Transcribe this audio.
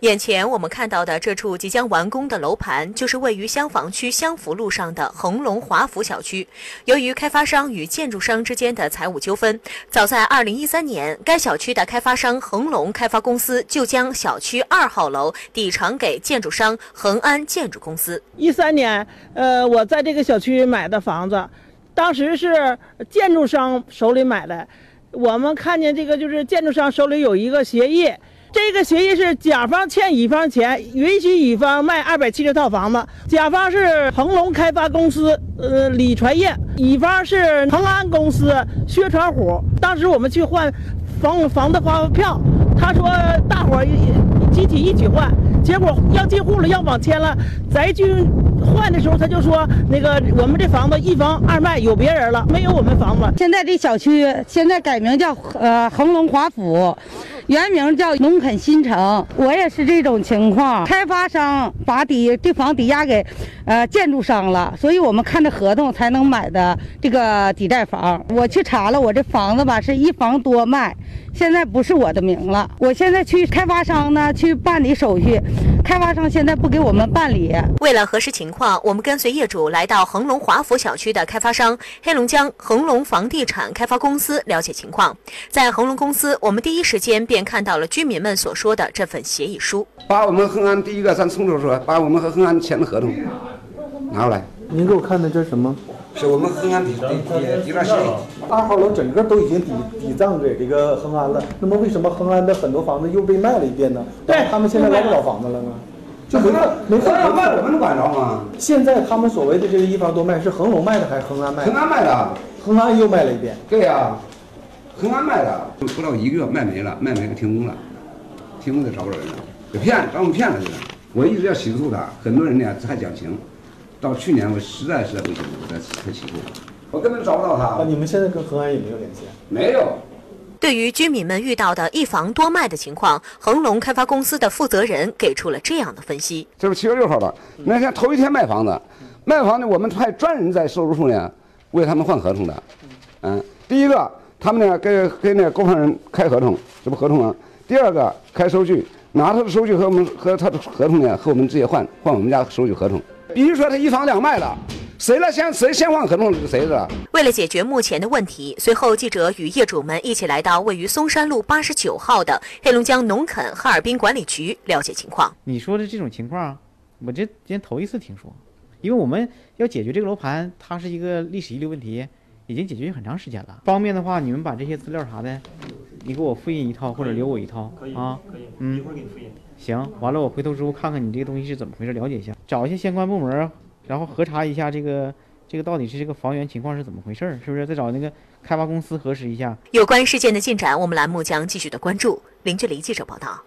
眼前我们看到的这处即将完工的楼盘，就是位于香坊区香福路上的恒隆华府小区。由于开发商与建筑商之间的财务纠纷，早在2013年，该小区的开发商恒隆开发公司就将小区二号楼抵偿给建筑商恒安建筑公司。一三年，呃，我在这个小区买的房子，当时是建筑商手里买的，我们看见这个就是建筑商手里有一个协议。这个协议是甲方欠乙方钱，允许乙方卖二百七十套房子。甲方是恒隆开发公司，呃，李传业；乙方是恒安公司，薛传虎。当时我们去换房房子发票，他说大伙儿集体一起换，结果要进户了，要网签了，咱去换的时候，他就说那个我们这房子一房二卖，有别人了，没有我们房子。现在这小区现在改名叫呃恒隆华府。原名叫农垦新城，我也是这种情况。开发商把抵这房抵押给，呃，建筑商了，所以我们看着合同才能买的这个抵债房。我去查了，我这房子吧是一房多卖，现在不是我的名了。我现在去开发商呢去办理手续，开发商现在不给我们办理。为了核实情况，我们跟随业主来到恒隆华府小区的开发商黑龙江恒隆房地产开发公司了解情况。在恒隆公司，我们第一时间便。看到了居民们所说的这份协议书，把我们恒安第一个咱从头说，把我们和恒安签的合同拿过来。您给我看的这是什么？是我们恒安抵抵抵抵押协议。二号楼整个都已经抵抵账给这个恒安了，那么为什么恒安的很多房子又被卖了一遍呢？对，他们现在捞不着房子了呢？就没没恒安卖我们管着吗？现在他们所谓的这个一房多卖是恒隆卖的还是恒安卖？恒安卖的，恒安又卖了一遍。对呀。恒安卖的不到一个月卖没了，卖没了停工了，停工就找不着人了，给骗，把我们骗了就是。我一直要起诉他，很多人呢还讲情，到去年我实在实在不行，我才才起诉。我根本找不到他。那你们现在跟恒安也没有联系？没有。对于居民们遇到的一房多卖的情况，恒隆开发公司的负责人给出了这样的分析：这是七月六号吧？那天头一天卖房子，卖房子我们派专人在售楼处呢为他们换合同的。嗯，第一个。他们呢，跟跟那购房人开合同，这不合同吗？第二个开收据，拿他的收据和我们和他的合同呢，和我们直接换换我们家收据合同。比如说他一房两卖了，谁来先谁先换合同是谁的？为了解决目前的问题，随后记者与业主们一起来到位于松山路八十九号的黑龙江农垦哈尔滨管理局了解情况。你说的这种情况，我这今天头一次听说，因为我们要解决这个楼盘，它是一个历史遗留问题。已经解决很长时间了。方便的话，你们把这些资料啥的，你给我复印一套或者留我一套啊。可以，嗯，一会儿给你复印。行，完了我回头之后看看你这个东西是怎么回事，了解一下，找一下相关部门，然后核查一下这个这个到底是这个房源情况是怎么回事，是不是？再找那个开发公司核实一下。有关事件的进展，我们栏目将继续的关注。零距离记者报道。